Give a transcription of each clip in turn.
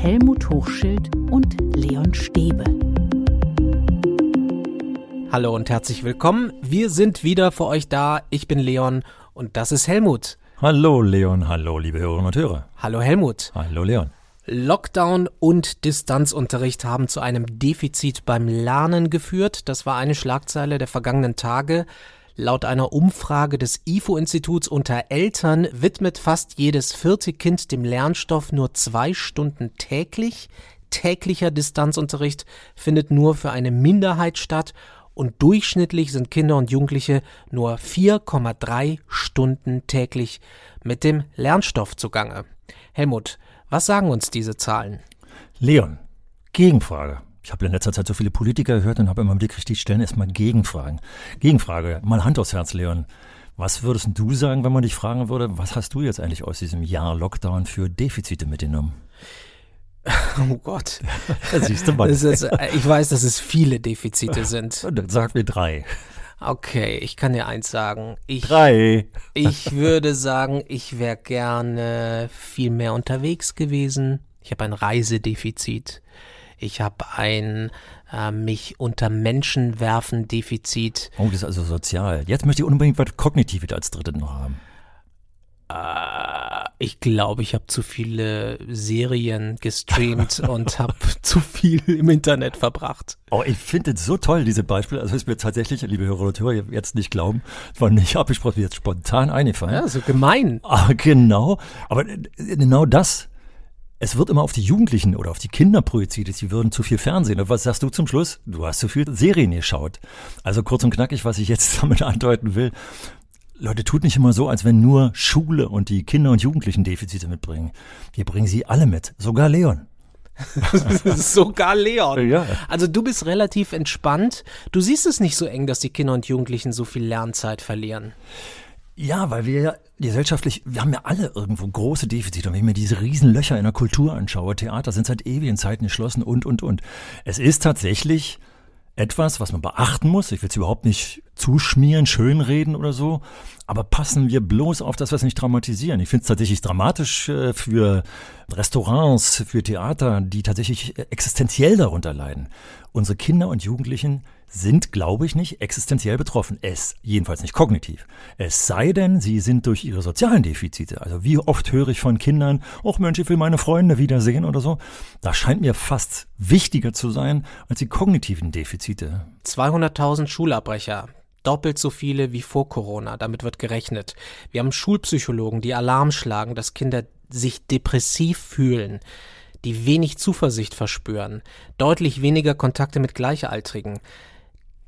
Helmut Hochschild und Leon Stäbe. Hallo und herzlich willkommen. Wir sind wieder für euch da. Ich bin Leon und das ist Helmut. Hallo Leon, hallo liebe Hörerinnen und Hörer. Hallo Helmut. Hallo Leon. Lockdown und Distanzunterricht haben zu einem Defizit beim Lernen geführt. Das war eine Schlagzeile der vergangenen Tage. Laut einer Umfrage des IFO-Instituts unter Eltern widmet fast jedes vierte Kind dem Lernstoff nur zwei Stunden täglich. Täglicher Distanzunterricht findet nur für eine Minderheit statt und durchschnittlich sind Kinder und Jugendliche nur 4,3 Stunden täglich mit dem Lernstoff zugange. Helmut, was sagen uns diese Zahlen? Leon, Gegenfrage. Ich habe in letzter Zeit so viele Politiker gehört und habe immer mitgekriegt, die stellen erstmal Gegenfragen. Gegenfrage, mal Hand aufs Herz, Leon. Was würdest du sagen, wenn man dich fragen würde, was hast du jetzt eigentlich aus diesem Jahr Lockdown für Defizite mitgenommen? Oh Gott. siehst du mal. Ist, ich weiß, dass es viele Defizite sind. Dann sag mir drei. Okay, ich kann dir eins sagen. Ich, drei. Ich würde sagen, ich wäre gerne viel mehr unterwegs gewesen. Ich habe ein Reisedefizit. Ich habe ein äh, mich unter Menschen werfen Defizit. Oh, das ist also sozial. Jetzt möchte ich unbedingt was Kognitives als drittes noch haben. Äh, ich glaube, ich habe zu viele Serien gestreamt und habe zu viel im Internet verbracht. Oh, ich finde es so toll, diese Beispiele. Also ist mir tatsächlich, liebe Hörer und Hörer, jetzt nicht glauben, war nicht abgesprochen, jetzt spontan eingefallen. Ja, so gemein. Ah, genau. Aber äh, genau das es wird immer auf die Jugendlichen oder auf die Kinder projiziert, sie würden zu viel Fernsehen. Und was sagst du zum Schluss? Du hast zu viel Serien geschaut. Also kurz und knackig, was ich jetzt damit andeuten will. Leute, tut nicht immer so, als wenn nur Schule und die Kinder und Jugendlichen Defizite mitbringen. Wir bringen sie alle mit, sogar Leon. sogar Leon. Ja. Also du bist relativ entspannt. Du siehst es nicht so eng, dass die Kinder und Jugendlichen so viel Lernzeit verlieren. Ja, weil wir ja gesellschaftlich, wir haben ja alle irgendwo große Defizite. Und wenn ich mir diese riesen Löcher in der Kultur anschaue, Theater sind seit ewigen Zeiten geschlossen und, und, und. Es ist tatsächlich etwas, was man beachten muss. Ich will es überhaupt nicht zuschmieren, schönreden oder so. Aber passen wir bloß auf, dass wir es nicht dramatisieren. Ich finde es tatsächlich dramatisch äh, für Restaurants, für Theater, die tatsächlich existenziell darunter leiden. Unsere Kinder und Jugendlichen sind, glaube ich, nicht existenziell betroffen. Es, jedenfalls nicht kognitiv. Es sei denn, sie sind durch ihre sozialen Defizite. Also wie oft höre ich von Kindern, ach Mensch, ich will meine Freunde wiedersehen oder so. Das scheint mir fast wichtiger zu sein als die kognitiven Defizite. 200.000 Schulabbrecher. Doppelt so viele wie vor Corona. Damit wird gerechnet. Wir haben Schulpsychologen, die Alarm schlagen, dass Kinder sich depressiv fühlen die wenig Zuversicht verspüren, deutlich weniger Kontakte mit Gleichaltrigen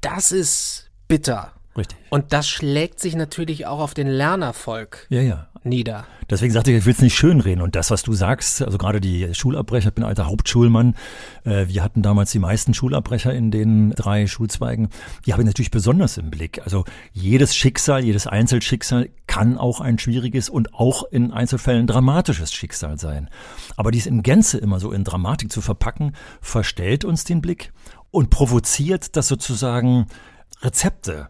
das ist bitter. Richtig. Und das schlägt sich natürlich auch auf den Lernerfolg ja, ja. nieder. Deswegen sagte ich, ich will es nicht schönreden. Und das, was du sagst, also gerade die Schulabbrecher, ich bin alter Hauptschulmann, äh, wir hatten damals die meisten Schulabbrecher in den drei Schulzweigen, die habe ich natürlich besonders im Blick. Also jedes Schicksal, jedes Einzelschicksal kann auch ein schwieriges und auch in Einzelfällen dramatisches Schicksal sein. Aber dies in Gänze immer so in Dramatik zu verpacken, verstellt uns den Blick und provoziert, dass sozusagen Rezepte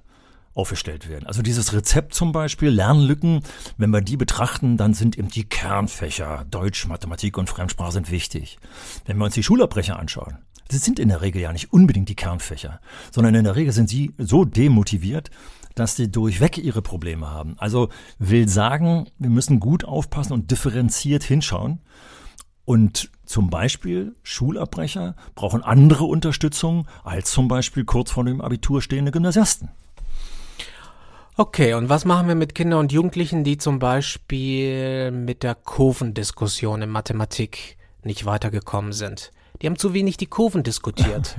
aufgestellt werden. Also dieses Rezept zum Beispiel, Lernlücken, wenn wir die betrachten, dann sind eben die Kernfächer Deutsch, Mathematik und Fremdsprache sind wichtig. Wenn wir uns die Schulabbrecher anschauen, das sind in der Regel ja nicht unbedingt die Kernfächer, sondern in der Regel sind sie so demotiviert, dass sie durchweg ihre Probleme haben. Also will sagen, wir müssen gut aufpassen und differenziert hinschauen. Und zum Beispiel Schulabbrecher brauchen andere Unterstützung als zum Beispiel kurz vor dem Abitur stehende Gymnasiasten. Okay, und was machen wir mit Kindern und Jugendlichen, die zum Beispiel mit der Kurvendiskussion in Mathematik nicht weitergekommen sind? Die haben zu wenig die Kurven diskutiert.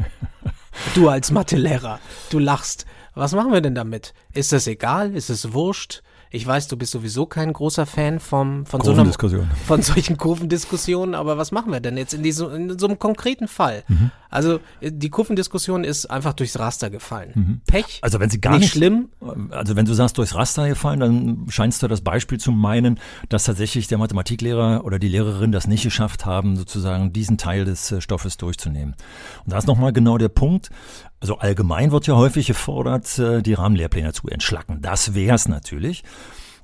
du als Mathelehrer, du lachst. Was machen wir denn damit? Ist das egal? Ist es wurscht? Ich weiß, du bist sowieso kein großer Fan vom, von, so einer, von solchen Kurvendiskussionen, aber was machen wir denn jetzt in, diesem, in so einem konkreten Fall? Mhm. Also die Kurvendiskussion ist einfach durchs Raster gefallen. Mhm. Pech. Also wenn sie gar nicht, nicht schlimm. Also wenn du sagst durchs Raster gefallen, dann scheinst du das Beispiel zu meinen, dass tatsächlich der Mathematiklehrer oder die Lehrerin das nicht geschafft haben, sozusagen diesen Teil des äh, Stoffes durchzunehmen. Und da ist nochmal genau der Punkt. Also allgemein wird ja häufig gefordert, äh, die Rahmenlehrpläne zu entschlacken. Das wäre es natürlich.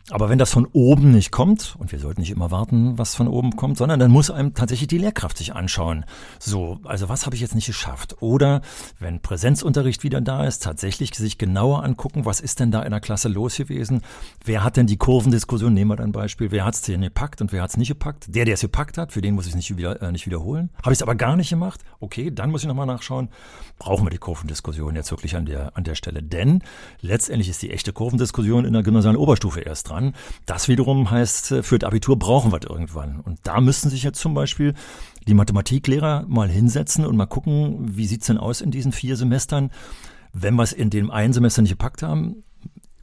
Aber wenn das von oben nicht kommt, und wir sollten nicht immer warten, was von oben kommt, sondern dann muss einem tatsächlich die Lehrkraft sich anschauen. So, also was habe ich jetzt nicht geschafft? Oder wenn Präsenzunterricht wieder da ist, tatsächlich sich genauer angucken, was ist denn da in der Klasse los gewesen? Wer hat denn die Kurvendiskussion? Nehmen wir ein Beispiel. Wer hat es denn gepackt und wer hat es nicht gepackt? Der, der es gepackt hat, für den muss ich es nicht, wieder, äh, nicht wiederholen. Habe ich es aber gar nicht gemacht? Okay, dann muss ich nochmal nachschauen. Brauchen wir die Kurvendiskussion jetzt wirklich an der, an der Stelle? Denn letztendlich ist die echte Kurvendiskussion in der gymnasialen Oberstufe erst dran dran. Das wiederum heißt, äh, für das Abitur brauchen wir das irgendwann. Und da müssten sich jetzt zum Beispiel die Mathematiklehrer mal hinsetzen und mal gucken, wie sieht's denn aus in diesen vier Semestern. Wenn wir es in dem einen Semester nicht gepackt haben,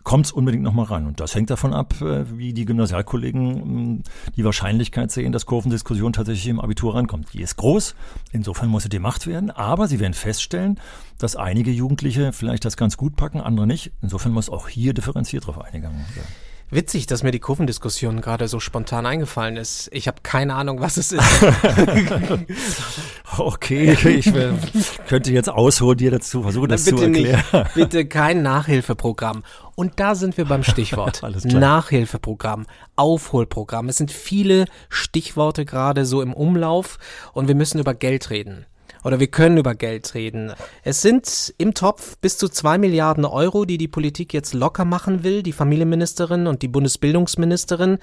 kommt es unbedingt nochmal ran. Und das hängt davon ab, äh, wie die Gymnasialkollegen die Wahrscheinlichkeit sehen, dass Kurvendiskussion tatsächlich im Abitur rankommt. Die ist groß, insofern muss sie gemacht werden, aber sie werden feststellen, dass einige Jugendliche vielleicht das ganz gut packen, andere nicht. Insofern muss auch hier differenziert drauf eingegangen werden. Witzig, dass mir die Kurvendiskussion gerade so spontan eingefallen ist. Ich habe keine Ahnung, was es ist. okay, ich will, könnte jetzt ausholen, dir dazu versuchen, das zu erklären. Nicht, bitte kein Nachhilfeprogramm. Und da sind wir beim Stichwort. Nachhilfeprogramm, Aufholprogramm. Es sind viele Stichworte gerade so im Umlauf und wir müssen über Geld reden oder wir können über Geld reden. Es sind im Topf bis zu zwei Milliarden Euro, die die Politik jetzt locker machen will, die Familienministerin und die Bundesbildungsministerin.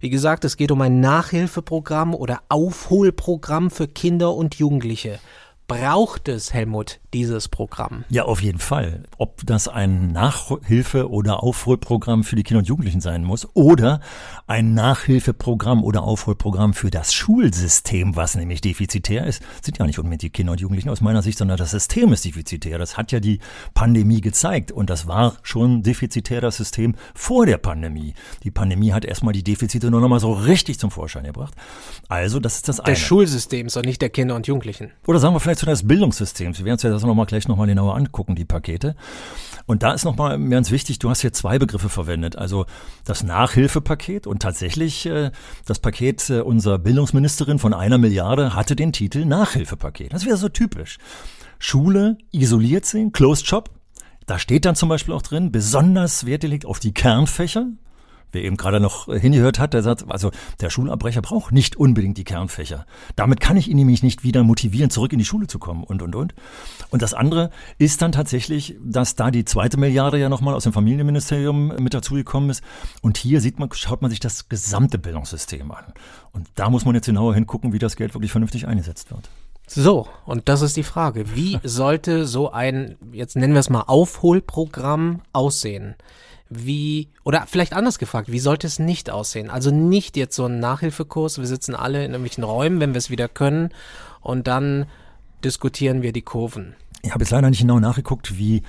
Wie gesagt, es geht um ein Nachhilfeprogramm oder Aufholprogramm für Kinder und Jugendliche. Braucht es, Helmut, dieses Programm? Ja, auf jeden Fall. Ob das ein Nachhilfe- oder Aufholprogramm für die Kinder und Jugendlichen sein muss oder ein Nachhilfeprogramm oder Aufholprogramm für das Schulsystem, was nämlich defizitär ist, sind ja nicht unbedingt die Kinder und Jugendlichen aus meiner Sicht, sondern das System ist defizitär. Das hat ja die Pandemie gezeigt und das war schon defizitär das System vor der Pandemie. Die Pandemie hat erstmal die Defizite nur nochmal so richtig zum Vorschein gebracht. Also, das ist das eine. Des Schulsystems und nicht der Kinder und Jugendlichen. Oder sagen wir vielleicht zu des Bildungssystems. Wir werden uns ja das nochmal gleich nochmal genauer angucken, die Pakete. Und da ist nochmal ganz wichtig, du hast hier zwei Begriffe verwendet. Also das Nachhilfepaket und tatsächlich äh, das Paket äh, unserer Bildungsministerin von einer Milliarde hatte den Titel Nachhilfepaket. Das wäre so typisch. Schule isoliert sehen, Closed Shop. Da steht dann zum Beispiel auch drin, besonders Wert liegt auf die Kernfächer, Wer eben gerade noch hingehört hat, der sagt, also der Schulabbrecher braucht nicht unbedingt die Kernfächer. Damit kann ich ihn nämlich nicht wieder motivieren, zurück in die Schule zu kommen und, und, und. Und das andere ist dann tatsächlich, dass da die zweite Milliarde ja nochmal aus dem Familienministerium mit dazugekommen ist. Und hier sieht man, schaut man sich das gesamte Bildungssystem an. Und da muss man jetzt genauer hingucken, wie das Geld wirklich vernünftig eingesetzt wird. So, und das ist die Frage. Wie sollte so ein, jetzt nennen wir es mal Aufholprogramm aussehen? Wie, oder vielleicht anders gefragt, wie sollte es nicht aussehen? Also nicht jetzt so ein Nachhilfekurs, wir sitzen alle in irgendwelchen Räumen, wenn wir es wieder können, und dann diskutieren wir die Kurven. Ich habe jetzt leider nicht genau nachgeguckt, wie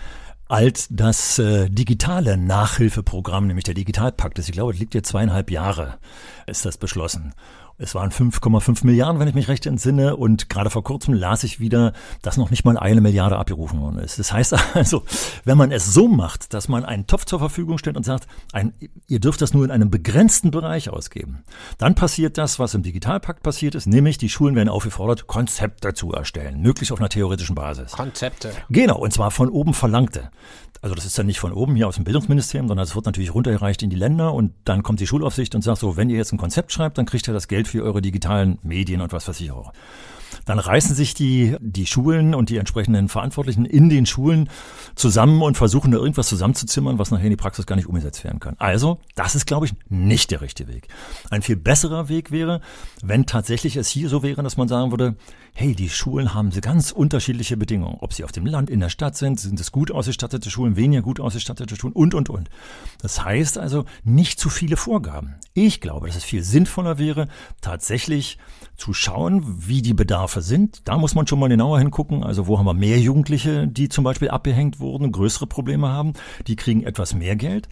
alt das äh, digitale Nachhilfeprogramm, nämlich der Digitalpakt ist. Ich glaube, es liegt jetzt zweieinhalb Jahre, ist das beschlossen. Es waren 5,5 Milliarden, wenn ich mich recht entsinne. Und gerade vor kurzem las ich wieder, dass noch nicht mal eine Milliarde abgerufen worden ist. Das heißt also, wenn man es so macht, dass man einen Topf zur Verfügung stellt und sagt, ein, ihr dürft das nur in einem begrenzten Bereich ausgeben, dann passiert das, was im Digitalpakt passiert ist, nämlich die Schulen werden aufgefordert, Konzepte zu erstellen, möglichst auf einer theoretischen Basis. Konzepte. Genau, und zwar von oben verlangte. Also das ist dann nicht von oben hier aus dem Bildungsministerium, sondern es wird natürlich runtergereicht in die Länder und dann kommt die Schulaufsicht und sagt so, wenn ihr jetzt ein Konzept schreibt, dann kriegt ihr das Geld für eure digitalen Medien und was weiß ich auch. Dann reißen sich die, die Schulen und die entsprechenden Verantwortlichen in den Schulen zusammen und versuchen da irgendwas zusammenzuzimmern, was nachher in die Praxis gar nicht umgesetzt werden kann. Also, das ist, glaube ich, nicht der richtige Weg. Ein viel besserer Weg wäre, wenn tatsächlich es hier so wäre, dass man sagen würde, hey, die Schulen haben ganz unterschiedliche Bedingungen. Ob sie auf dem Land, in der Stadt sind, sind es gut ausgestattete Schulen, weniger gut ausgestattete Schulen und, und, und. Das heißt also, nicht zu viele Vorgaben. Ich glaube, dass es viel sinnvoller wäre, tatsächlich zu schauen, wie die Bedarfe sind. Da muss man schon mal genauer hingucken. Also wo haben wir mehr Jugendliche, die zum Beispiel abgehängt wurden, größere Probleme haben, die kriegen etwas mehr Geld.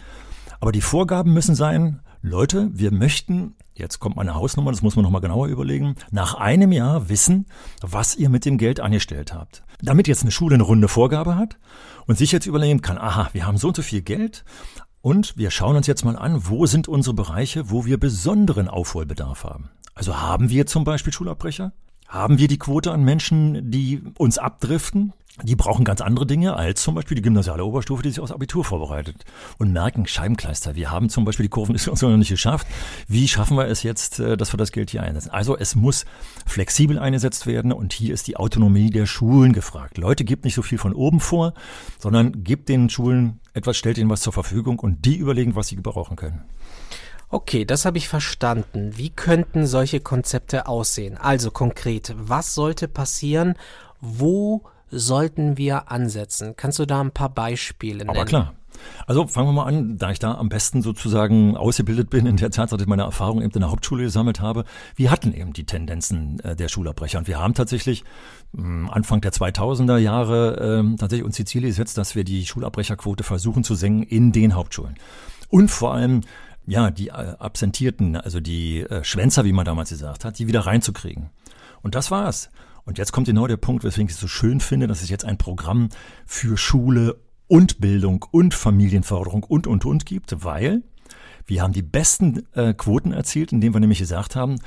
Aber die Vorgaben müssen sein, Leute, wir möchten, jetzt kommt meine Hausnummer, das muss man nochmal genauer überlegen, nach einem Jahr wissen, was ihr mit dem Geld angestellt habt. Damit jetzt eine Schule eine runde Vorgabe hat und sich jetzt überlegen kann, aha, wir haben so und so viel Geld, und wir schauen uns jetzt mal an, wo sind unsere Bereiche, wo wir besonderen Aufholbedarf haben. Also haben wir zum Beispiel Schulabbrecher? Haben wir die Quote an Menschen, die uns abdriften? Die brauchen ganz andere Dinge als zum Beispiel die gymnasiale Oberstufe, die sich aufs Abitur vorbereitet und merken, Scheibenkleister, wir haben zum Beispiel die Kurvendiskussion noch nicht geschafft. Wie schaffen wir es jetzt, äh, dass wir das Geld hier einsetzen? Also es muss flexibel eingesetzt werden und hier ist die Autonomie der Schulen gefragt. Leute, gibt nicht so viel von oben vor, sondern gibt den Schulen etwas, stellt ihnen was zur Verfügung und die überlegen, was sie gebrauchen können. Okay, das habe ich verstanden. Wie könnten solche Konzepte aussehen? Also konkret, was sollte passieren? Wo sollten wir ansetzen? Kannst du da ein paar Beispiele nennen? Aber klar. Also fangen wir mal an, da ich da am besten sozusagen ausgebildet bin in der Zeit, dass ich meine Erfahrung eben in der Hauptschule gesammelt habe. Wir hatten eben die Tendenzen äh, der Schulabbrecher und wir haben tatsächlich hm, Anfang der 2000er Jahre äh, tatsächlich uns die Ziele gesetzt, dass wir die Schulabbrecherquote versuchen zu senken in den Hauptschulen. Und vor allem ja, die äh, Absentierten, also die äh, Schwänzer, wie man damals gesagt hat, die wieder reinzukriegen. Und das war's. Und jetzt kommt genau der Punkt, weswegen ich es so schön finde, dass es jetzt ein Programm für Schule und Bildung und Familienförderung und, und, und gibt, weil wir haben die besten äh, Quoten erzielt, indem wir nämlich gesagt haben,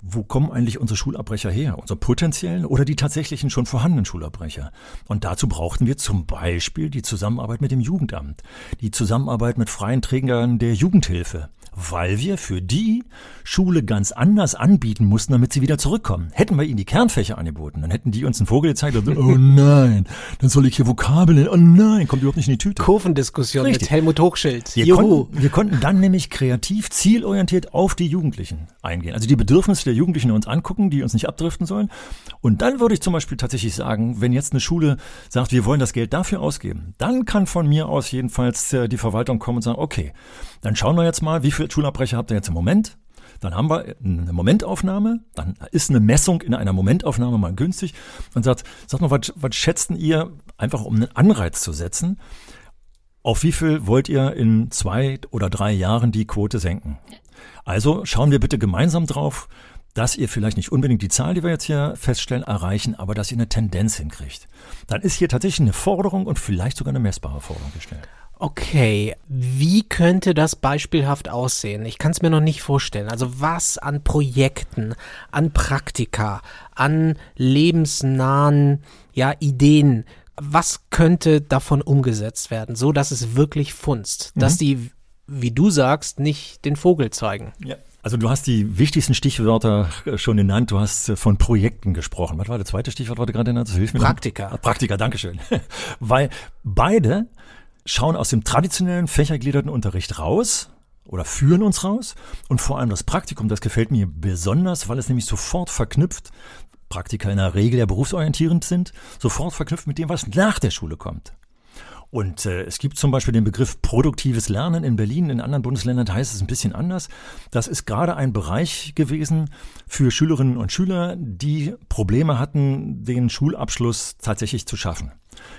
wo kommen eigentlich unsere Schulabbrecher her? Unsere potenziellen oder die tatsächlichen schon vorhandenen Schulabbrecher? Und dazu brauchten wir zum Beispiel die Zusammenarbeit mit dem Jugendamt, die Zusammenarbeit mit freien Trägern der Jugendhilfe, weil wir für die Schule ganz anders anbieten mussten, damit sie wieder zurückkommen. Hätten wir ihnen die Kernfächer angeboten, dann hätten die uns einen Vogel gezeigt und oh nein, dann soll ich hier Vokabeln, oh nein, kommt überhaupt nicht in die Tüte. Kurvendiskussion Richtig. mit Helmut Hochschild. Wir konnten, wir konnten dann nämlich kreativ, zielorientiert auf die Jugendlichen eingehen. Also die Bedürfnisse der Jugendlichen uns angucken, die uns nicht abdriften sollen. Und dann würde ich zum Beispiel tatsächlich sagen, wenn jetzt eine Schule sagt, wir wollen das Geld dafür ausgeben, dann kann von mir aus jedenfalls äh, die Verwaltung kommen und sagen, okay, dann schauen wir jetzt mal, wie viele Schulabbrecher habt ihr jetzt im Moment? Dann haben wir eine Momentaufnahme, dann ist eine Messung in einer Momentaufnahme mal günstig und sagt, sag mal, was, was schätzen ihr, einfach um einen Anreiz zu setzen, auf wie viel wollt ihr in zwei oder drei Jahren die Quote senken? Also schauen wir bitte gemeinsam drauf, dass ihr vielleicht nicht unbedingt die Zahl, die wir jetzt hier feststellen, erreichen, aber dass ihr eine Tendenz hinkriegt. Dann ist hier tatsächlich eine Forderung und vielleicht sogar eine messbare Forderung gestellt. Okay, wie könnte das beispielhaft aussehen? Ich kann es mir noch nicht vorstellen. Also was an Projekten, an Praktika, an lebensnahen ja, Ideen, was könnte davon umgesetzt werden, so dass es wirklich funzt, mhm. dass die, wie du sagst, nicht den Vogel zeigen? Ja. Also du hast die wichtigsten Stichwörter schon genannt. Du hast von Projekten gesprochen. Was war das zweite Stichwort, was du gerade genannt hast? Praktika. Noch? Praktika, Dankeschön. Weil beide schauen aus dem traditionellen fächergliederten Unterricht raus oder führen uns raus. Und vor allem das Praktikum, das gefällt mir besonders, weil es nämlich sofort verknüpft, Praktika in der Regel ja berufsorientierend sind, sofort verknüpft mit dem, was nach der Schule kommt. Und äh, es gibt zum Beispiel den Begriff produktives Lernen in Berlin, in anderen Bundesländern heißt es ein bisschen anders. Das ist gerade ein Bereich gewesen für Schülerinnen und Schüler, die Probleme hatten, den Schulabschluss tatsächlich zu schaffen.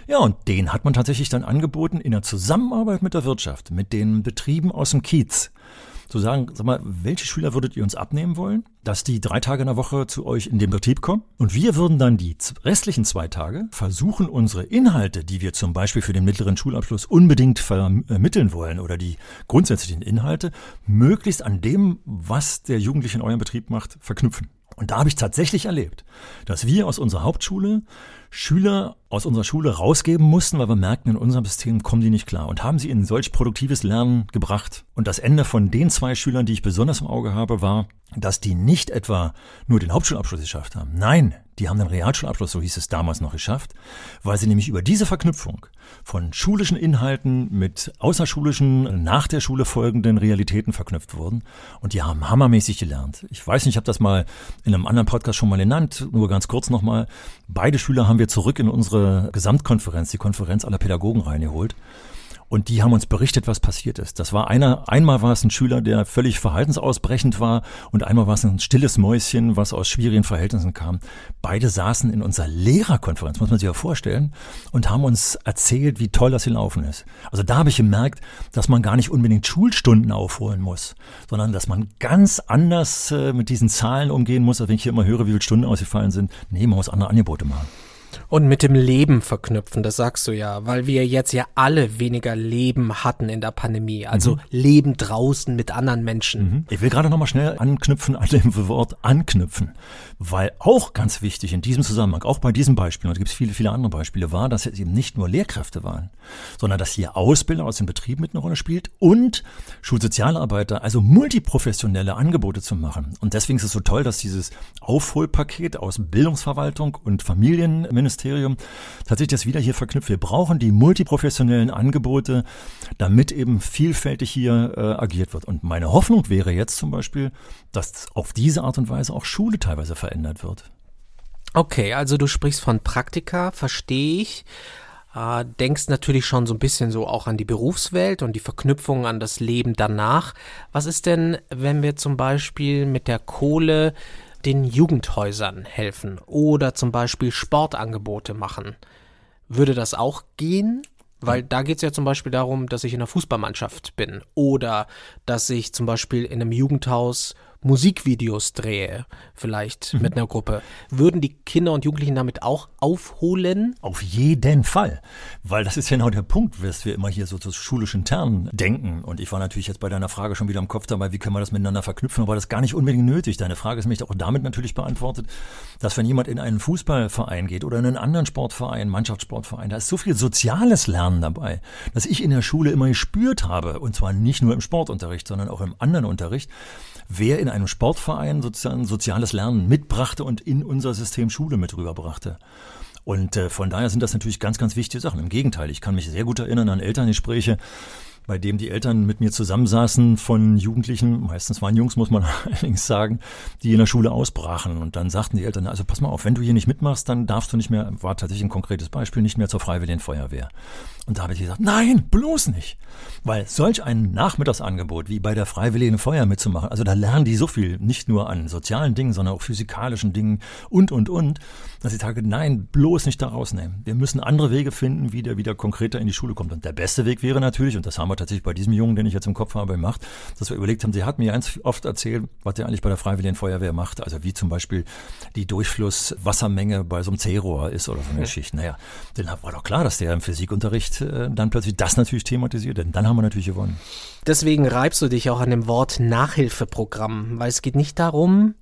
Ja, und den hat man tatsächlich dann angeboten in der Zusammenarbeit mit der Wirtschaft, mit den Betrieben aus dem Kiez zu sagen, sag mal, welche Schüler würdet ihr uns abnehmen wollen, dass die drei Tage in der Woche zu euch in den Betrieb kommen? Und wir würden dann die restlichen zwei Tage versuchen, unsere Inhalte, die wir zum Beispiel für den mittleren Schulabschluss unbedingt vermitteln wollen oder die grundsätzlichen Inhalte, möglichst an dem, was der Jugendliche in eurem Betrieb macht, verknüpfen. Und da habe ich tatsächlich erlebt, dass wir aus unserer Hauptschule Schüler aus unserer Schule rausgeben mussten, weil wir merkten, in unserem System kommen die nicht klar und haben sie in solch produktives Lernen gebracht. Und das Ende von den zwei Schülern, die ich besonders im Auge habe, war, dass die nicht etwa nur den Hauptschulabschluss geschafft haben. Nein, die haben den Realschulabschluss, so hieß es damals noch, geschafft, weil sie nämlich über diese Verknüpfung von schulischen Inhalten mit außerschulischen, nach der Schule folgenden Realitäten verknüpft wurden. Und die haben hammermäßig gelernt. Ich weiß nicht, ich habe das mal in einem anderen Podcast schon mal genannt, nur ganz kurz nochmal. Beide Schüler haben wir zurück in unsere Gesamtkonferenz, die Konferenz aller Pädagogen reingeholt. Und die haben uns berichtet, was passiert ist. Das war einer, einmal war es ein Schüler, der völlig verhaltensausbrechend war und einmal war es ein stilles Mäuschen, was aus schwierigen Verhältnissen kam. Beide saßen in unserer Lehrerkonferenz, muss man sich ja vorstellen, und haben uns erzählt, wie toll das gelaufen ist. Also da habe ich gemerkt, dass man gar nicht unbedingt Schulstunden aufholen muss, sondern dass man ganz anders äh, mit diesen Zahlen umgehen muss, als wenn ich hier immer höre, wie viele Stunden ausgefallen sind. Nee, man muss andere Angebote machen. Und mit dem Leben verknüpfen, das sagst du ja, weil wir jetzt ja alle weniger Leben hatten in der Pandemie. Also mhm. Leben draußen mit anderen Menschen. Mhm. Ich will gerade nochmal schnell anknüpfen an dem Wort anknüpfen. Weil auch ganz wichtig in diesem Zusammenhang, auch bei diesem Beispiel, und da gibt es viele, viele andere Beispiele, war, dass es eben nicht nur Lehrkräfte waren, sondern dass hier Ausbilder aus dem Betrieb mit eine Rolle spielt und Schulsozialarbeiter, also multiprofessionelle Angebote zu machen. Und deswegen ist es so toll, dass dieses Aufholpaket aus Bildungsverwaltung und Familienministerium tatsächlich das wieder hier verknüpft. Wir brauchen die multiprofessionellen Angebote, damit eben vielfältig hier äh, agiert wird. Und meine Hoffnung wäre jetzt zum Beispiel, dass auf diese Art und Weise auch Schule teilweise verändert wird. Okay, also du sprichst von Praktika, verstehe ich. Äh, denkst natürlich schon so ein bisschen so auch an die Berufswelt und die Verknüpfung an das Leben danach. Was ist denn, wenn wir zum Beispiel mit der Kohle den Jugendhäusern helfen oder zum Beispiel Sportangebote machen? Würde das auch gehen? Weil da geht es ja zum Beispiel darum, dass ich in einer Fußballmannschaft bin oder dass ich zum Beispiel in einem Jugendhaus Musikvideos drehe, vielleicht mhm. mit einer Gruppe, würden die Kinder und Jugendlichen damit auch aufholen? Auf jeden Fall. Weil das ist ja genau der Punkt, dass wir immer hier so zu schulischen Ternen denken. Und ich war natürlich jetzt bei deiner Frage schon wieder im Kopf dabei, wie können wir das miteinander verknüpfen, aber das ist gar nicht unbedingt nötig. Deine Frage ist nämlich auch damit natürlich beantwortet, dass wenn jemand in einen Fußballverein geht oder in einen anderen Sportverein, Mannschaftssportverein, da ist so viel soziales Lernen dabei, dass ich in der Schule immer gespürt habe, und zwar nicht nur im Sportunterricht, sondern auch im anderen Unterricht, wer in einem Sportverein sozusagen soziales Lernen mitbrachte und in unser System Schule mit rüberbrachte. Und äh, von daher sind das natürlich ganz, ganz wichtige Sachen. Im Gegenteil, ich kann mich sehr gut erinnern an Elterngespräche, bei dem die Eltern mit mir zusammensaßen von Jugendlichen, meistens waren Jungs, muss man allerdings sagen, die in der Schule ausbrachen. Und dann sagten die Eltern, also pass mal auf, wenn du hier nicht mitmachst, dann darfst du nicht mehr, war tatsächlich ein konkretes Beispiel, nicht mehr zur Freiwilligen Feuerwehr. Und da habe ich gesagt, nein, bloß nicht. Weil solch ein Nachmittagsangebot wie bei der Freiwilligen Feuer mitzumachen, also da lernen die so viel, nicht nur an sozialen Dingen, sondern auch physikalischen Dingen und, und, und, dass ich sage, nein, bloß nicht da rausnehmen. Wir müssen andere Wege finden, wie der wieder konkreter in die Schule kommt. Und der beste Weg wäre natürlich, und das haben wir tatsächlich bei diesem Jungen, den ich jetzt im Kopf habe, gemacht, dass wir überlegt haben, sie hat mir ganz oft erzählt, was er eigentlich bei der Freiwilligen Feuerwehr macht. Also wie zum Beispiel die Durchflusswassermenge bei so einem C-Rohr ist oder so eine. Geschichte. Naja, dann war doch klar, dass der im Physikunterricht äh, dann plötzlich das natürlich thematisiert, denn dann haben wir natürlich gewonnen. Deswegen reibst du dich auch an dem Wort Nachhilfeprogramm, weil es geht nicht darum,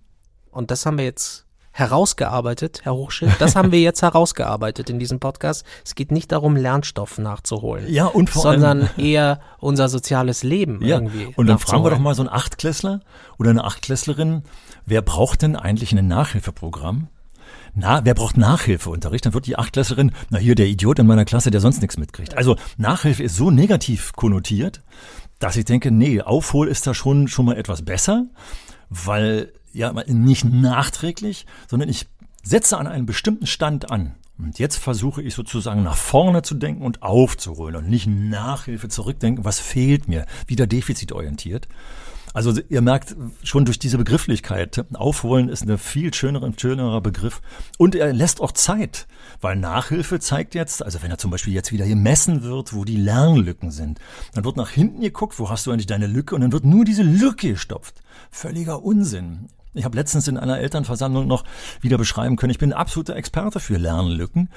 und das haben wir jetzt herausgearbeitet, Herr Hochschild. Das haben wir jetzt herausgearbeitet in diesem Podcast. Es geht nicht darum, Lernstoff nachzuholen. Ja, und vor sondern allem, eher unser soziales Leben ja, irgendwie. Und dann fragen wir doch mal so einen Achtklässler oder eine Achtklässlerin, wer braucht denn eigentlich ein Nachhilfeprogramm? Na, wer braucht Nachhilfeunterricht? Dann wird die Achtklässlerin, na hier der Idiot in meiner Klasse, der sonst nichts mitkriegt. Also Nachhilfe ist so negativ konnotiert, dass ich denke, nee, Aufhol ist da schon, schon mal etwas besser, weil ja nicht nachträglich, sondern ich setze an einem bestimmten Stand an. Und jetzt versuche ich sozusagen nach vorne zu denken und aufzuholen und nicht Nachhilfe zurückdenken, was fehlt mir, wieder defizitorientiert. Also ihr merkt schon durch diese Begrifflichkeit, aufholen ist ein viel schönerer, schönerer Begriff. Und er lässt auch Zeit, weil Nachhilfe zeigt jetzt, also wenn er zum Beispiel jetzt wieder hier messen wird, wo die Lernlücken sind, dann wird nach hinten geguckt, wo hast du eigentlich deine Lücke und dann wird nur diese Lücke gestopft. Völliger Unsinn. Ich habe letztens in einer Elternversammlung noch wieder beschreiben können, ich bin absoluter Experte für Lernlücken,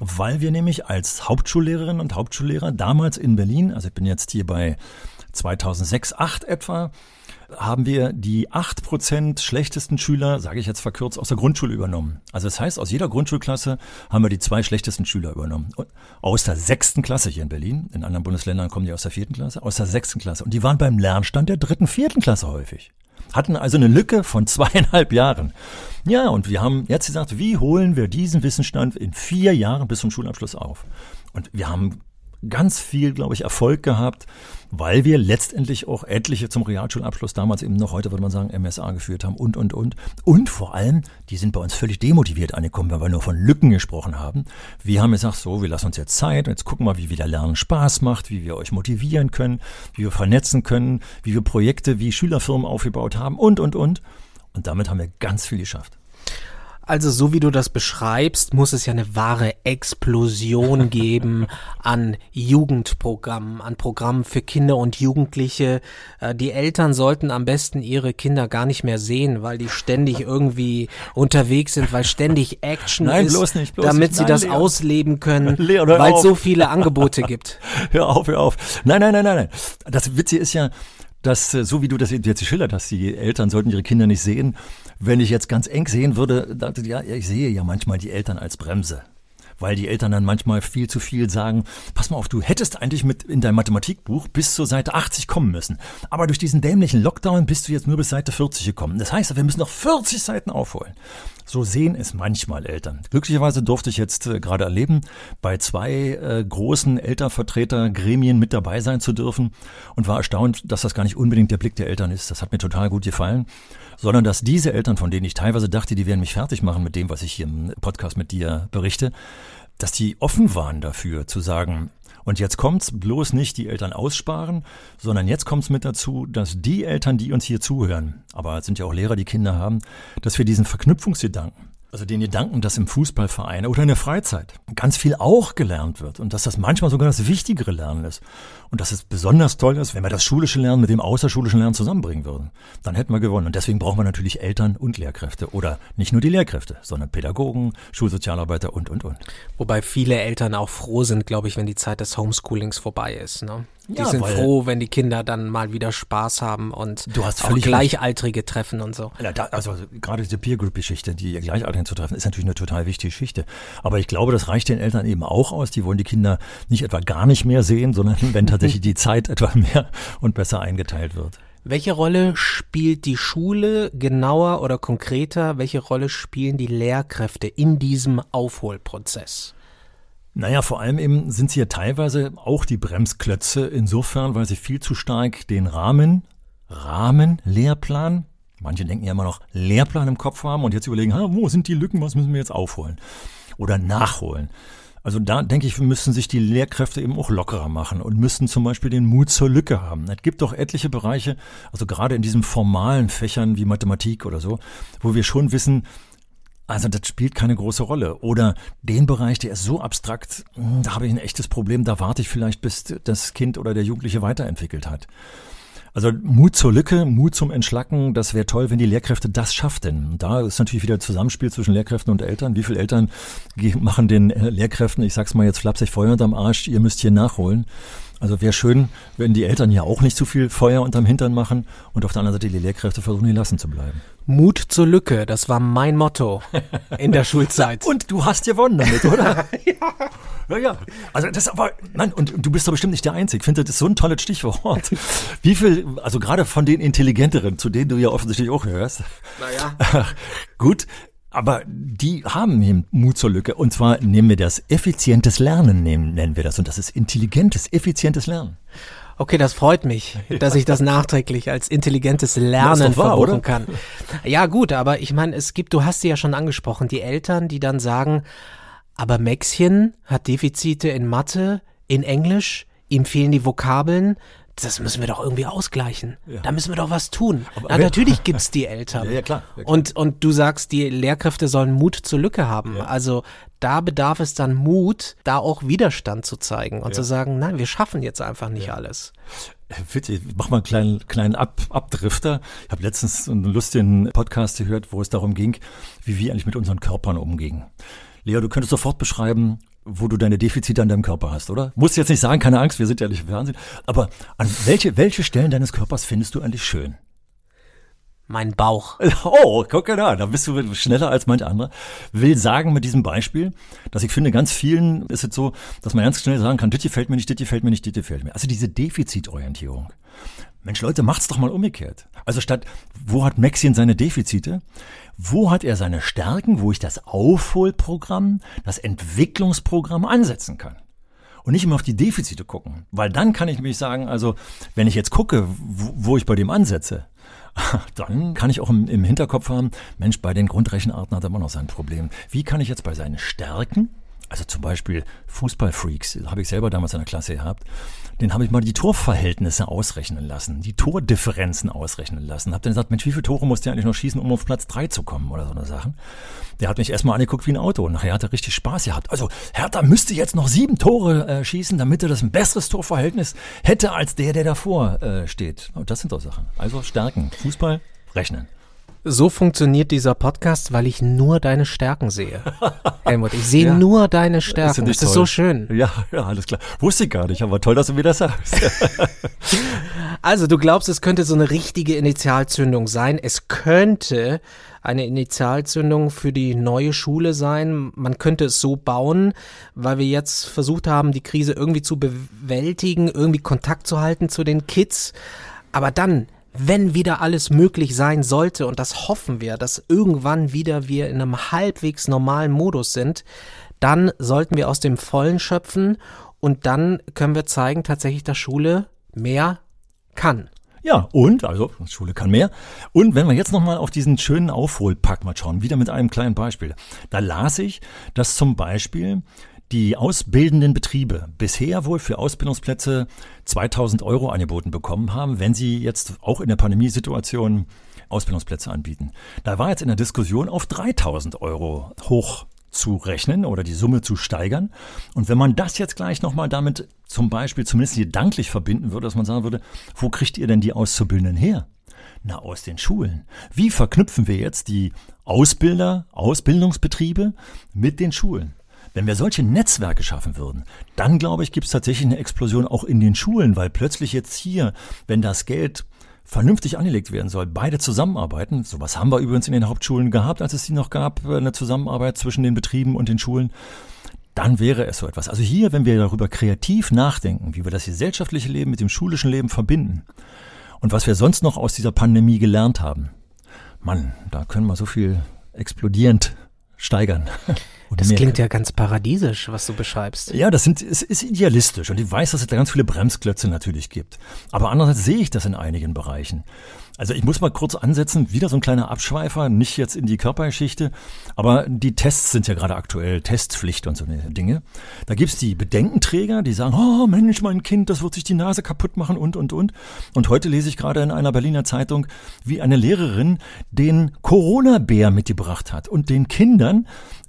weil wir nämlich als Hauptschullehrerinnen und Hauptschullehrer damals in Berlin, also ich bin jetzt hier bei 2006, 8 etwa, haben wir die 8% schlechtesten Schüler, sage ich jetzt verkürzt, aus der Grundschule übernommen. Also das heißt, aus jeder Grundschulklasse haben wir die zwei schlechtesten Schüler übernommen. Aus der sechsten Klasse hier in Berlin, in anderen Bundesländern kommen die aus der vierten Klasse, aus der sechsten Klasse. Und die waren beim Lernstand der dritten, vierten Klasse häufig hatten also eine Lücke von zweieinhalb Jahren. Ja, und wir haben jetzt gesagt, wie holen wir diesen Wissensstand in vier Jahren bis zum Schulabschluss auf? Und wir haben ganz viel, glaube ich, Erfolg gehabt, weil wir letztendlich auch etliche zum Realschulabschluss damals eben noch heute würde man sagen MSA geführt haben und und und und vor allem, die sind bei uns völlig demotiviert angekommen, weil wir nur von Lücken gesprochen haben. Wir haben gesagt, so, wir lassen uns jetzt Zeit, jetzt gucken wir, wie wieder Lernen Spaß macht, wie wir euch motivieren können, wie wir vernetzen können, wie wir Projekte wie Schülerfirmen aufgebaut haben und und und und damit haben wir ganz viel geschafft. Also so wie du das beschreibst, muss es ja eine wahre Explosion geben an Jugendprogrammen, an Programmen für Kinder und Jugendliche. Äh, die Eltern sollten am besten ihre Kinder gar nicht mehr sehen, weil die ständig irgendwie unterwegs sind, weil ständig Action Nein, ist, bloß nicht, bloß damit nicht. sie Nein, das Leon. ausleben können, weil es so viele Angebote gibt. Hör auf, hör auf. Nein, nein, nein, nein, nein. Das Witzige ist ja, dass, äh, so wie du das jetzt geschildert hast, die Eltern sollten ihre Kinder nicht sehen. Wenn ich jetzt ganz eng sehen würde, dachte ich, ja, ich sehe ja manchmal die Eltern als Bremse. Weil die Eltern dann manchmal viel zu viel sagen, pass mal auf, du hättest eigentlich mit in dein Mathematikbuch bis zur Seite 80 kommen müssen. Aber durch diesen dämlichen Lockdown bist du jetzt nur bis Seite 40 gekommen. Das heißt, wir müssen noch 40 Seiten aufholen. So sehen es manchmal Eltern. Glücklicherweise durfte ich jetzt äh, gerade erleben, bei zwei äh, großen Elternvertretergremien mit dabei sein zu dürfen und war erstaunt, dass das gar nicht unbedingt der Blick der Eltern ist. Das hat mir total gut gefallen, sondern dass diese Eltern, von denen ich teilweise dachte, die werden mich fertig machen mit dem, was ich hier im Podcast mit dir berichte, dass die offen waren dafür zu sagen, und jetzt kommt's bloß nicht die Eltern aussparen, sondern jetzt kommt's mit dazu, dass die Eltern, die uns hier zuhören, aber es sind ja auch Lehrer, die Kinder haben, dass wir diesen Verknüpfungsgedanken, also den Gedanken, dass im Fußballverein oder in der Freizeit ganz viel auch gelernt wird und dass das manchmal sogar das wichtigere Lernen ist und dass es besonders toll ist, wenn wir das schulische Lernen mit dem außerschulischen Lernen zusammenbringen würden. Dann hätten wir gewonnen. Und deswegen brauchen wir natürlich Eltern und Lehrkräfte oder nicht nur die Lehrkräfte, sondern Pädagogen, Schulsozialarbeiter und, und, und. Wobei viele Eltern auch froh sind, glaube ich, wenn die Zeit des Homeschoolings vorbei ist. Ne? Die Ja, sind froh, wenn die Kinder dann mal wieder Spaß haben und Du hast auch völlig recht. Gleichaltrige treffen und so. Ja, da, also gerade diese Peer Group Geschichte, die Gleichaltrigen zu treffen, ist natürlich eine total wichtige Geschichte. Aber ich glaube, das reicht den Eltern eben auch aus. Die wollen die Kinder nicht etwa gar nicht mehr sehen, sondern wenn tatsächlich die Zeit etwa mehr und besser eingeteilt wird. Welche Rolle spielt die Schule genauer oder konkreter? Welche Rolle spielen die Lehrkräfte in diesem Aufholprozess? Naja, vor allem eben sind sie ja teilweise auch die Bremsklötze insofern, weil sie viel zu stark den Rahmen, Rahmen, Lehrplan, manche denken ja immer noch Lehrplan im Kopf haben und jetzt überlegen, ha, wo sind die Lücken, was müssen wir jetzt aufholen oder nachholen. Also da denke ich, müssen sich die Lehrkräfte eben auch lockerer machen und müssten zum Beispiel den Mut zur Lücke haben. Es gibt doch etliche Bereiche, also gerade in diesen formalen Fächern wie Mathematik oder so, wo wir schon wissen, also das spielt keine große Rolle. Oder den Bereich, der ist so abstrakt, hm, da habe ich ein echtes Problem, da warte ich vielleicht, bis das Kind oder der Jugendliche weiterentwickelt hat. Also Mut zur Lücke, Mut zum Entschlacken, das wäre toll, wenn die Lehrkräfte das schafften. Da ist natürlich wieder Zusammenspiel zwischen Lehrkräften und Eltern. Wie viele Eltern machen den äh, Lehrkräften, ich sag's mal jetzt flapsig, Feuer unterm Arsch, ihr müsst hier nachholen. Also wäre schön, wenn die Eltern ja auch nicht zu viel Feuer unterm Hintern machen und auf der anderen Seite die Lehrkräfte versuchen, gelassen zu bleiben. Mut zur Lücke, das war mein Motto in der Schulzeit. Und du hast gewonnen damit, oder? ja. Ja, ja. Also das aber, nein, und du bist doch bestimmt nicht der Einzige. Ich finde, das ist so ein tolles Stichwort. Wie viel, also gerade von den Intelligenteren, zu denen du ja offensichtlich auch gehörst. Naja. Gut, aber die haben eben Mut zur Lücke. Und zwar nehmen wir das effizientes Lernen, nehmen, nennen wir das. Und das ist intelligentes, effizientes Lernen. Okay, das freut mich, dass ich das nachträglich als intelligentes Lernen verbuchen kann. Ja, gut, aber ich meine, es gibt, du hast sie ja schon angesprochen, die Eltern, die dann sagen, aber Maxchen hat Defizite in Mathe, in Englisch, ihm fehlen die Vokabeln. Das müssen wir doch irgendwie ausgleichen. Da müssen wir doch was tun. Na, wer- natürlich gibt's die Eltern. Ja, ja, klar, ja, klar. Und, und du sagst, die Lehrkräfte sollen Mut zur Lücke haben. Also da bedarf es dann Mut, da auch Widerstand zu zeigen und zu sagen, nein, wir schaffen jetzt einfach nicht alles. Witzig, ich mach mal einen kleinen, kleinen Ab, Abdrifter. Ich habe letztens einen lustigen Podcast gehört, wo es darum ging, wie wir eigentlich mit unseren Körpern umgehen. Lea, du könntest sofort beschreiben, wo du deine Defizite an deinem Körper hast, oder? Musst jetzt nicht sagen, keine Angst, wir sind ja nicht im Fernsehen. Aber an welche, welche Stellen deines Körpers findest du eigentlich schön? Mein Bauch. Oh, guck mal da, da bist du schneller als manch anderer. Will sagen mit diesem Beispiel, dass ich finde, ganz vielen ist es so, dass man ganz schnell sagen kann, dit gefällt mir nicht, dit gefällt mir nicht, dit gefällt mir. Also diese Defizitorientierung. Mensch, Leute, macht's doch mal umgekehrt. Also statt, wo hat Maxien seine Defizite? Wo hat er seine Stärken, wo ich das Aufholprogramm, das Entwicklungsprogramm ansetzen kann? und nicht immer auf die Defizite gucken. Weil dann kann ich nämlich sagen, also wenn ich jetzt gucke, wo, wo ich bei dem ansetze, dann kann ich auch im, im Hinterkopf haben, Mensch, bei den Grundrechenarten hat er immer noch sein Problem. Wie kann ich jetzt bei seinen Stärken, Also zum Beispiel Fußballfreaks, habe ich selber damals in der Klasse gehabt. Den habe ich mal die Torverhältnisse ausrechnen lassen, die Tordifferenzen ausrechnen lassen. Habe dann gesagt, Mensch, wie viele Tore musst du eigentlich noch schießen, um auf Platz drei zu kommen oder so eine Sachen. Der hat mich erstmal angeguckt wie ein Auto und nachher hat er richtig Spaß gehabt. Also Hertha müsste jetzt noch sieben Tore äh, schießen, damit er das ein besseres Torverhältnis hätte als der, der davor äh, steht. Und das sind doch Sachen. Also Stärken, Fußball, rechnen. So funktioniert dieser Podcast, weil ich nur deine Stärken sehe. Helmut, ich sehe ja. nur deine Stärken. Das, ist so schön. Ja, ja, alles klar. Wusste ich gar nicht, aber toll, dass du mir das sagst. also, du glaubst, es könnte so eine richtige Initialzündung sein. Es könnte eine Initialzündung für die neue Schule sein. Man könnte es so bauen, weil wir jetzt versucht haben, die Krise irgendwie zu bewältigen, irgendwie Kontakt zu halten zu den Kids. Aber dann wenn wieder alles möglich sein sollte, und das hoffen wir, dass irgendwann wieder wir in einem halbwegs normalen Modus sind, dann sollten wir aus dem Vollen schöpfen und dann können wir zeigen tatsächlich, dass Schule mehr kann. Ja, und, also Schule kann mehr. Und wenn wir jetzt nochmal auf diesen schönen Aufholpack mal schauen, wieder mit einem kleinen Beispiel. Da las ich, dass zum Beispiel die ausbildenden Betriebe bisher wohl für Ausbildungsplätze 2000 Euro angeboten bekommen haben, wenn sie jetzt auch in der Pandemiesituation Ausbildungsplätze anbieten. Da war jetzt in der Diskussion auf 3000 Euro hoch zu rechnen oder die Summe zu steigern. Und wenn man das jetzt gleich nochmal damit zum Beispiel zumindest gedanklich verbinden würde, dass man sagen würde, wo kriegt ihr denn die Auszubildenden her? Na, aus den Schulen. Wie verknüpfen wir jetzt die Ausbilder, Ausbildungsbetriebe mit den Schulen? Wenn wir solche Netzwerke schaffen würden, dann glaube ich, gibt es tatsächlich eine Explosion auch in den Schulen, weil plötzlich jetzt hier, wenn das Geld vernünftig angelegt werden soll, beide zusammenarbeiten. Sowas haben wir übrigens in den Hauptschulen gehabt, als es die noch gab, eine Zusammenarbeit zwischen den Betrieben und den Schulen. Dann wäre es so etwas. Also hier, wenn wir darüber kreativ nachdenken, wie wir das gesellschaftliche Leben mit dem schulischen Leben verbinden und was wir sonst noch aus dieser Pandemie gelernt haben, Mann, da können wir so viel explodierend steigern. das klingt ja ganz paradiesisch, was du beschreibst. Ja, das sind, es ist idealistisch und ich weiß, dass es da ganz viele Bremsklötze natürlich gibt. Aber andererseits sehe ich das in einigen Bereichen. Also ich muss mal kurz ansetzen, wieder so ein kleiner Abschweifer, nicht jetzt in die Körpergeschichte, aber die Tests sind ja gerade aktuell, Testpflicht und so Dinge. Da gibt's die Bedenkenträger, die sagen, oh Mensch, mein Kind, das wird sich die Nase kaputt machen und, und, und. Und heute lese ich gerade in einer Berliner Zeitung, wie eine Lehrerin den Corona-Bär mitgebracht hat und den Kindern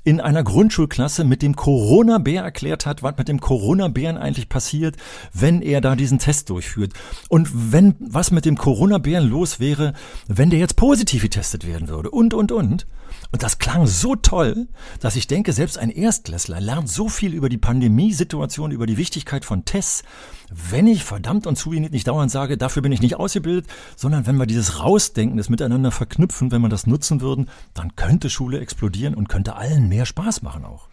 in einer Grundschulklasse mit dem Corona-Bär erklärt hat, was mit dem Corona-Bären eigentlich passiert, wenn er da diesen Test durchführt. Und wenn, was mit dem Corona-Bären los wäre, wenn der jetzt positiv getestet werden würde. Und, und, und. Und das klang so toll, dass ich denke, selbst ein Erstklässler lernt so viel über die Pandemiesituation, über die Wichtigkeit von Tests, wenn ich verdammt und zugenietet nicht dauernd sage, dafür bin ich nicht ausgebildet, sondern wenn wir dieses Rausdenken, das Miteinander verknüpfen, wenn wir das nutzen würden, dann könnte Schule explodieren und könnte allen mehr Spaß machen auch.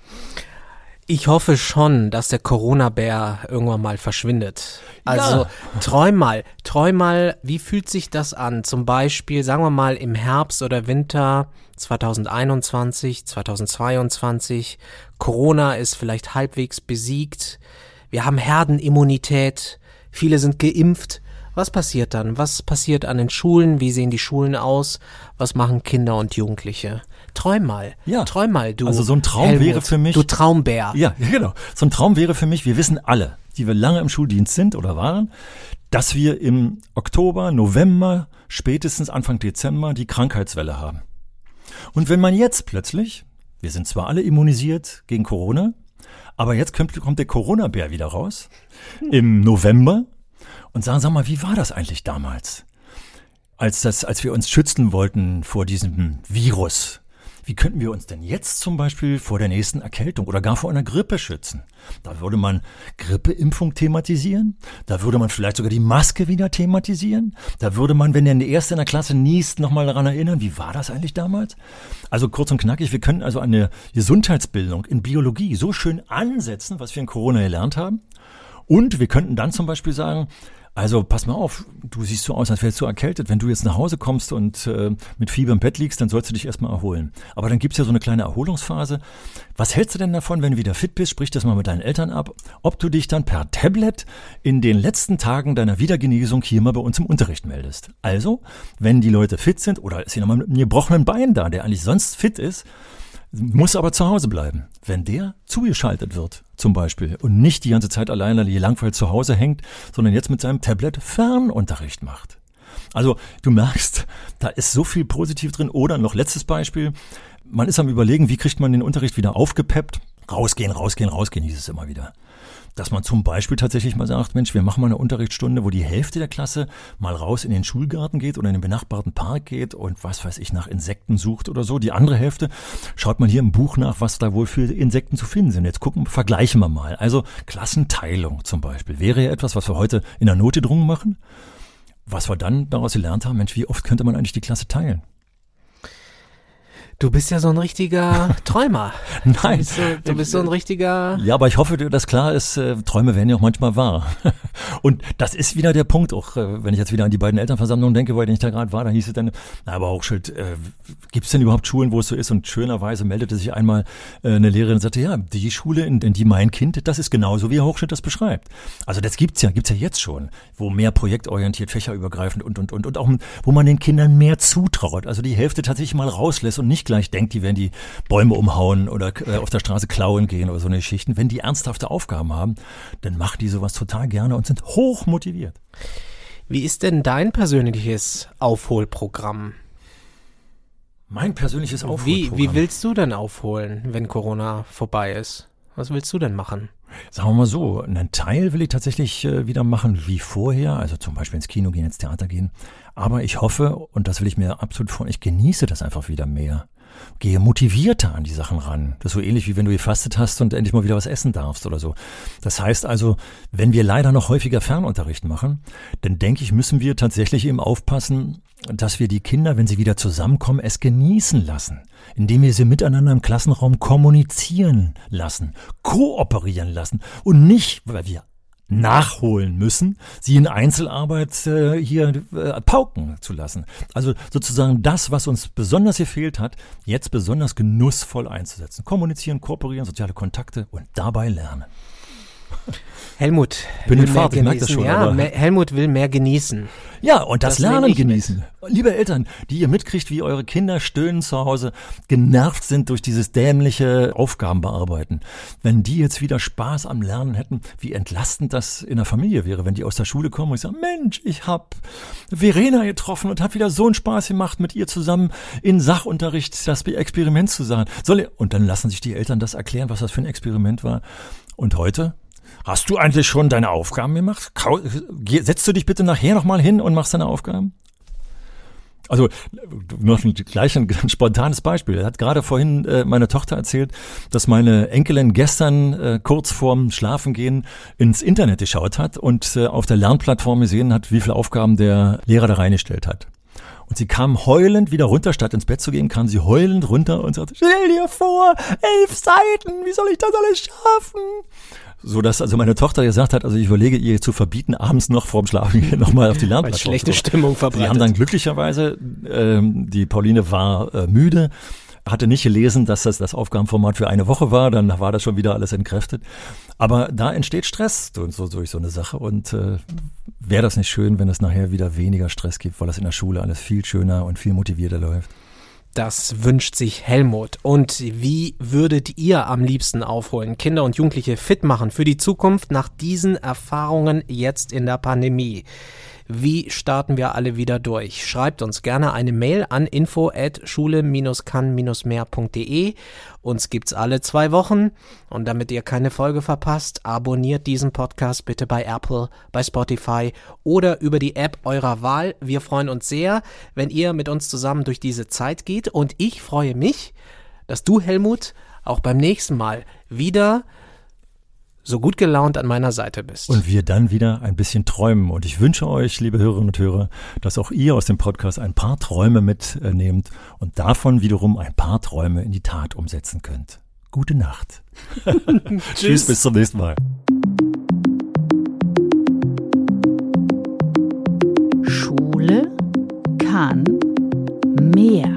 Ich hoffe schon, dass der Corona-Bär irgendwann mal verschwindet. Also ja. träum mal, träum mal, wie fühlt sich das an? Zum Beispiel, sagen wir mal, im Herbst oder Winter 2021, 2022. Corona ist vielleicht halbwegs besiegt. Wir haben Herdenimmunität. Viele sind geimpft. Was passiert dann? Was passiert an den Schulen? Wie sehen die Schulen aus? Was machen Kinder und Jugendliche? Träum mal. Ja. Träum mal, du. Also so ein Traum Helmut, wäre für mich. Du Traumbär. Ja, genau. So ein Traum wäre für mich, wir wissen alle, die wir lange im Schuldienst sind oder waren, dass wir im Oktober, November, spätestens Anfang Dezember die Krankheitswelle haben. Und wenn man jetzt plötzlich, wir sind zwar alle immunisiert gegen Corona, aber jetzt kommt, kommt der Corona-Bär wieder raus im November und sagen, sag mal, wie war das eigentlich damals? Als das, als wir uns schützen wollten vor diesem Virus, wie könnten wir uns denn jetzt zum Beispiel vor der nächsten Erkältung oder gar vor einer Grippe schützen? Da würde man Grippeimpfung thematisieren. Da würde man vielleicht sogar die Maske wieder thematisieren. Da würde man, wenn der Erste in der Klasse niest, nochmal daran erinnern, wie war das eigentlich damals? Also kurz und knackig, wir können also eine Gesundheitsbildung in Biologie so schön ansetzen, was wir in Corona gelernt haben. Und wir könnten dann zum Beispiel sagen, also pass mal auf, du siehst so aus, als wärst du erkältet. Wenn du jetzt nach Hause kommst und äh, mit Fieber im Bett liegst, dann sollst du dich erstmal erholen. Aber dann gibt's ja so eine kleine Erholungsphase. Was hältst du denn davon, wenn du wieder fit bist? Sprich das mal mit deinen Eltern ab, ob du dich dann per Tablet in den letzten Tagen deiner Wiedergenesung hier mal bei uns im Unterricht meldest. Also, wenn die Leute fit sind oder ist hier nochmal mit einem gebrochenen Bein da, der eigentlich sonst fit ist, muss aber zu Hause bleiben. Wenn der zugeschaltet wird, zum Beispiel, und nicht die ganze Zeit alleine langweilig zu Hause hängt, sondern jetzt mit seinem Tablet Fernunterricht macht. Also du merkst, da ist so viel positiv drin. Oder noch letztes Beispiel, man ist am überlegen, wie kriegt man den Unterricht wieder aufgepeppt. Rausgehen, rausgehen, rausgehen, hieß es immer wieder dass man zum Beispiel tatsächlich mal sagt, Mensch, wir machen mal eine Unterrichtsstunde, wo die Hälfte der Klasse mal raus in den Schulgarten geht oder in den benachbarten Park geht und was weiß ich nach Insekten sucht oder so. Die andere Hälfte schaut mal hier im Buch nach, was da wohl für Insekten zu finden sind. Jetzt gucken, vergleichen wir mal. Also Klassenteilung zum Beispiel wäre ja etwas, was wir heute in der Notgedrungen machen. Was wir dann daraus gelernt haben, Mensch, wie oft könnte man eigentlich die Klasse teilen? Du bist ja so ein richtiger Träumer. Nein. Du bist, so, du bist so ein richtiger. Ja, aber ich hoffe, dass klar ist, äh, Träume werden ja auch manchmal wahr. Und das ist wieder der Punkt, auch äh, wenn ich jetzt wieder an die beiden Elternversammlungen denke, weil ich da gerade war, da hieß es dann, na, aber Hochschild, äh, gibt es denn überhaupt Schulen, wo es so ist? Und schönerweise meldete sich einmal äh, eine Lehrerin und sagte, ja, die Schule, in, in die mein Kind, das ist genauso, wie Herr Hochschild das beschreibt. Also das gibt's ja, gibt's ja jetzt schon, wo mehr projektorientiert, fächerübergreifend und, und, und, und auch, wo man den Kindern mehr zutraut. Also die Hälfte tatsächlich mal rauslässt und nicht gleich denkt, die werden die Bäume umhauen oder äh, auf der Straße klauen gehen oder so eine Geschichten. Wenn die ernsthafte Aufgaben haben, dann machen die sowas total gerne und sind hoch motiviert. Wie ist denn dein persönliches Aufholprogramm? Mein persönliches Aufholprogramm. Wie, wie willst du denn aufholen, wenn Corona vorbei ist? Was willst du denn machen? Sagen wir mal so, einen Teil will ich tatsächlich äh, wieder machen wie vorher, also zum Beispiel ins Kino gehen, ins Theater gehen. Aber ich hoffe, und das will ich mir absolut vor, ich genieße das einfach wieder mehr gehe motivierter an die Sachen ran. Das ist so ähnlich wie wenn du gefastet hast und endlich mal wieder was essen darfst oder so. Das heißt also, wenn wir leider noch häufiger Fernunterricht machen, dann denke ich, müssen wir tatsächlich eben aufpassen, dass wir die Kinder, wenn sie wieder zusammenkommen, es genießen lassen, indem wir sie miteinander im Klassenraum kommunizieren lassen, kooperieren lassen und nicht, weil wir nachholen müssen, sie in Einzelarbeit äh, hier äh, pauken zu lassen. Also sozusagen das, was uns besonders gefehlt hat, jetzt besonders genussvoll einzusetzen. Kommunizieren, kooperieren, soziale Kontakte und dabei lernen. Helmut Bin in Fahrt, ich merke das schon. Ja, Helmut will mehr genießen. Ja, und das, das Lernen genießen. Mit. Liebe Eltern, die ihr mitkriegt, wie eure Kinder stöhnen zu Hause, genervt sind durch dieses dämliche Aufgabenbearbeiten. Wenn die jetzt wieder Spaß am Lernen hätten, wie entlastend das in der Familie wäre, wenn die aus der Schule kommen und sagen, Mensch, ich hab Verena getroffen und hab wieder so einen Spaß gemacht, mit ihr zusammen in Sachunterricht das Experiment zu sagen. Soll ihr? Und dann lassen sich die Eltern das erklären, was das für ein Experiment war. Und heute Hast du eigentlich schon deine Aufgaben gemacht? Setzt du dich bitte nachher nochmal hin und machst deine Aufgaben? Also noch gleich ein, ein spontanes Beispiel. Er hat gerade vorhin äh, meine Tochter erzählt, dass meine Enkelin gestern äh, kurz vorm Schlafengehen ins Internet geschaut hat und äh, auf der Lernplattform gesehen hat, wie viele Aufgaben der Lehrer da reingestellt hat. Und sie kam heulend wieder runter, statt ins Bett zu gehen, kam sie heulend runter und sagte, stell dir vor, elf Seiten, wie soll ich das alles schaffen? So dass also meine Tochter gesagt hat, also ich überlege ihr zu verbieten, abends noch vorm Schlafengehen nochmal auf die Lernplattform. schlechte Stimmung verbreitet. Sie haben dann glücklicherweise, ähm, die Pauline war äh, müde, hatte nicht gelesen, dass das das Aufgabenformat für eine Woche war, dann war das schon wieder alles entkräftet. Aber da entsteht Stress durch so, durch so eine Sache und äh, wäre das nicht schön, wenn es nachher wieder weniger Stress gibt, weil das in der Schule alles viel schöner und viel motivierter läuft. Das wünscht sich Helmut. Und wie würdet ihr am liebsten aufholen, Kinder und Jugendliche fit machen für die Zukunft nach diesen Erfahrungen jetzt in der Pandemie? Wie starten wir alle wieder durch? Schreibt uns gerne eine Mail an info at schule-kann-mehr.de. Uns gibt's alle zwei Wochen. Und damit ihr keine Folge verpasst, abonniert diesen Podcast bitte bei Apple, bei Spotify oder über die App eurer Wahl. Wir freuen uns sehr, wenn ihr mit uns zusammen durch diese Zeit geht. Und ich freue mich, dass du, Helmut, auch beim nächsten Mal wieder so gut gelaunt an meiner Seite bist. Und wir dann wieder ein bisschen träumen. Und ich wünsche euch, liebe Hörerinnen und Hörer, dass auch ihr aus dem Podcast ein paar Träume mitnehmt und davon wiederum ein paar Träume in die Tat umsetzen könnt. Gute Nacht. Tschüss, bis zum nächsten Mal. Schule kann mehr.